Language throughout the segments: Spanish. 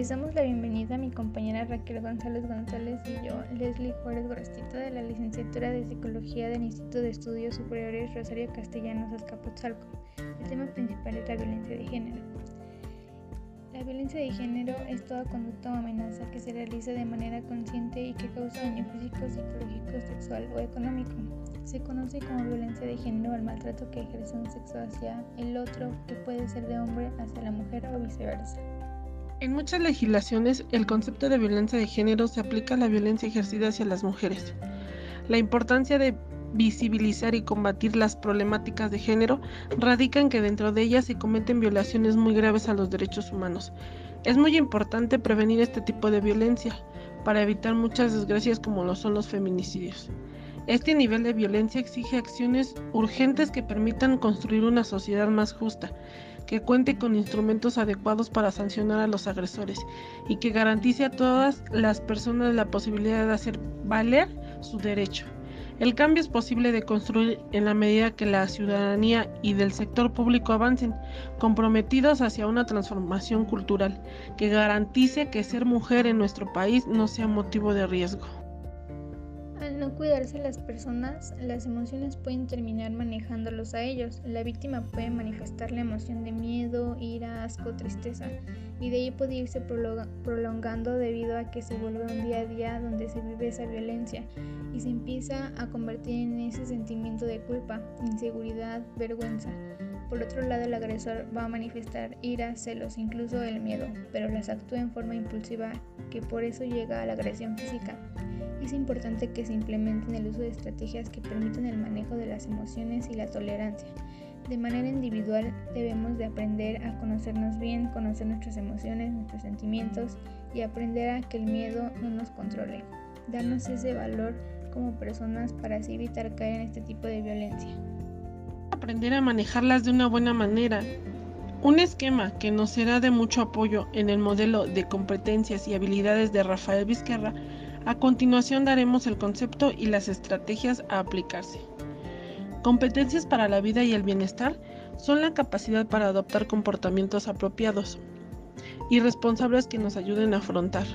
Les damos la bienvenida a mi compañera Raquel González González y yo, Leslie Juárez Gorostito, de la licenciatura de Psicología del Instituto de Estudios Superiores Rosario Castellanos Azcapotzalco. El tema principal es la violencia de género. La violencia de género es toda conducta o amenaza que se realiza de manera consciente y que causa daño físico, psicológico, sexual o económico. Se conoce como violencia de género al maltrato que ejerce un sexo hacia el otro, que puede ser de hombre hacia la mujer o viceversa. En muchas legislaciones, el concepto de violencia de género se aplica a la violencia ejercida hacia las mujeres. La importancia de visibilizar y combatir las problemáticas de género radica en que dentro de ellas se cometen violaciones muy graves a los derechos humanos. Es muy importante prevenir este tipo de violencia para evitar muchas desgracias como lo son los feminicidios. Este nivel de violencia exige acciones urgentes que permitan construir una sociedad más justa, que cuente con instrumentos adecuados para sancionar a los agresores y que garantice a todas las personas la posibilidad de hacer valer su derecho. El cambio es posible de construir en la medida que la ciudadanía y del sector público avancen, comprometidos hacia una transformación cultural que garantice que ser mujer en nuestro país no sea motivo de riesgo no cuidarse las personas, las emociones pueden terminar manejándolos a ellos. La víctima puede manifestar la emoción de miedo, ira, asco, tristeza, y de ahí puede irse prolongando debido a que se vuelve un día a día donde se vive esa violencia y se empieza a convertir en ese sentimiento de culpa, inseguridad, vergüenza. Por otro lado, el agresor va a manifestar ira, celos, incluso el miedo, pero las actúa en forma impulsiva, que por eso llega a la agresión física. Es importante que se implementen el uso de estrategias que permitan el manejo de las emociones y la tolerancia. De manera individual debemos de aprender a conocernos bien, conocer nuestras emociones, nuestros sentimientos y aprender a que el miedo no nos controle. Darnos ese valor como personas para así evitar caer en este tipo de violencia. Aprender a manejarlas de una buena manera. Un esquema que nos será de mucho apoyo en el modelo de competencias y habilidades de Rafael Vizquerra a continuación daremos el concepto y las estrategias a aplicarse. Competencias para la vida y el bienestar son la capacidad para adoptar comportamientos apropiados y responsables que nos ayuden a afrontar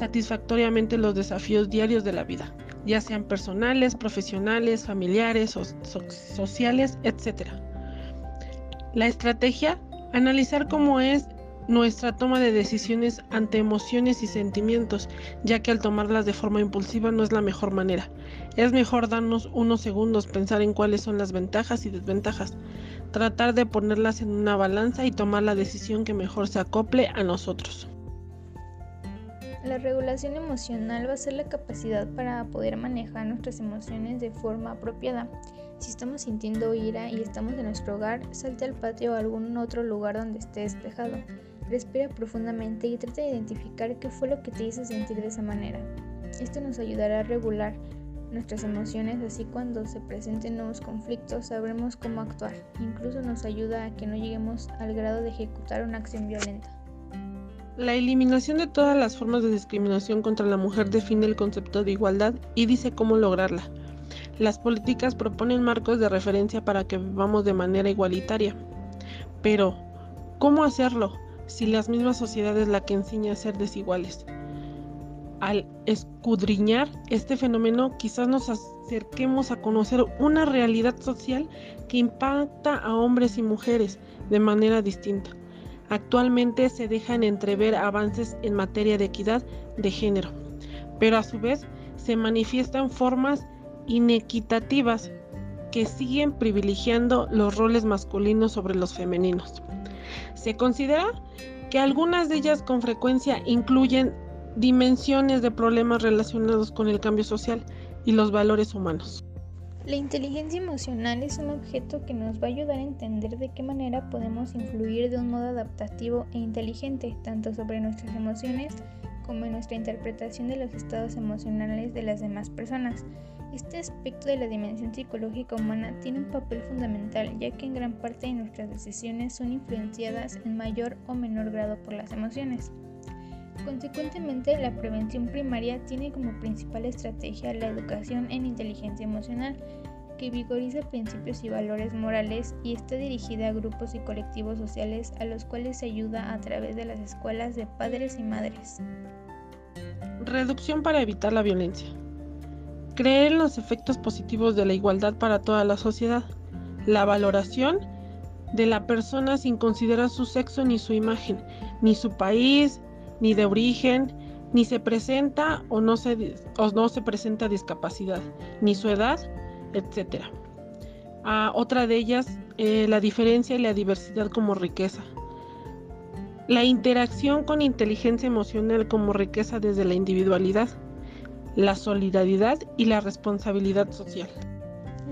satisfactoriamente los desafíos diarios de la vida, ya sean personales, profesionales, familiares, o sociales, etc. La estrategia, analizar cómo es nuestra toma de decisiones ante emociones y sentimientos, ya que al tomarlas de forma impulsiva no es la mejor manera. Es mejor darnos unos segundos, pensar en cuáles son las ventajas y desventajas, tratar de ponerlas en una balanza y tomar la decisión que mejor se acople a nosotros. La regulación emocional va a ser la capacidad para poder manejar nuestras emociones de forma apropiada. Si estamos sintiendo ira y estamos en nuestro hogar, salte al patio o a algún otro lugar donde esté despejado. Respira profundamente y trata de identificar qué fue lo que te hizo sentir de esa manera. Esto nos ayudará a regular nuestras emociones, así cuando se presenten nuevos conflictos sabremos cómo actuar. Incluso nos ayuda a que no lleguemos al grado de ejecutar una acción violenta. La eliminación de todas las formas de discriminación contra la mujer define el concepto de igualdad y dice cómo lograrla. Las políticas proponen marcos de referencia para que vivamos de manera igualitaria. Pero, ¿cómo hacerlo? Si las mismas sociedades la que enseña a ser desiguales. Al escudriñar este fenómeno, quizás nos acerquemos a conocer una realidad social que impacta a hombres y mujeres de manera distinta. Actualmente se dejan entrever avances en materia de equidad de género, pero a su vez se manifiestan formas inequitativas que siguen privilegiando los roles masculinos sobre los femeninos. Se considera que algunas de ellas con frecuencia incluyen dimensiones de problemas relacionados con el cambio social y los valores humanos. La inteligencia emocional es un objeto que nos va a ayudar a entender de qué manera podemos influir de un modo adaptativo e inteligente tanto sobre nuestras emociones como en nuestra interpretación de los estados emocionales de las demás personas. Este aspecto de la dimensión psicológica humana tiene un papel fundamental ya que en gran parte de nuestras decisiones son influenciadas en mayor o menor grado por las emociones. Consecuentemente, la prevención primaria tiene como principal estrategia la educación en inteligencia emocional, que vigoriza principios y valores morales y está dirigida a grupos y colectivos sociales a los cuales se ayuda a través de las escuelas de padres y madres. Reducción para evitar la violencia. Creer en los efectos positivos de la igualdad para toda la sociedad. La valoración de la persona sin considerar su sexo ni su imagen, ni su país, ni de origen, ni se presenta o no se, no se presenta discapacidad, ni su edad, etc. Ah, otra de ellas, eh, la diferencia y la diversidad como riqueza. La interacción con inteligencia emocional como riqueza desde la individualidad, la solidaridad y la responsabilidad social.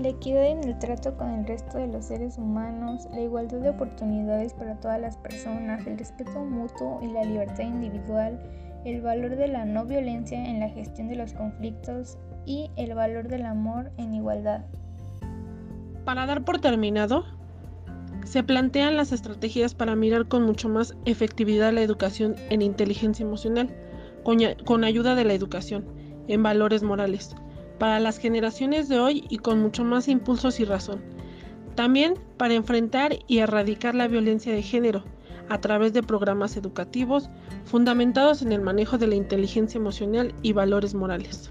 La equidad en el trato con el resto de los seres humanos, la igualdad de oportunidades para todas las personas, el respeto mutuo y la libertad individual, el valor de la no violencia en la gestión de los conflictos y el valor del amor en igualdad. Para dar por terminado, se plantean las estrategias para mirar con mucho más efectividad la educación en inteligencia emocional, con, ayuda de la educación, en valores morales, para las generaciones de hoy y con mucho más impulsos y razón. También para enfrentar y erradicar la violencia de género, a través de programas educativos fundamentados en el manejo de la inteligencia emocional y valores morales.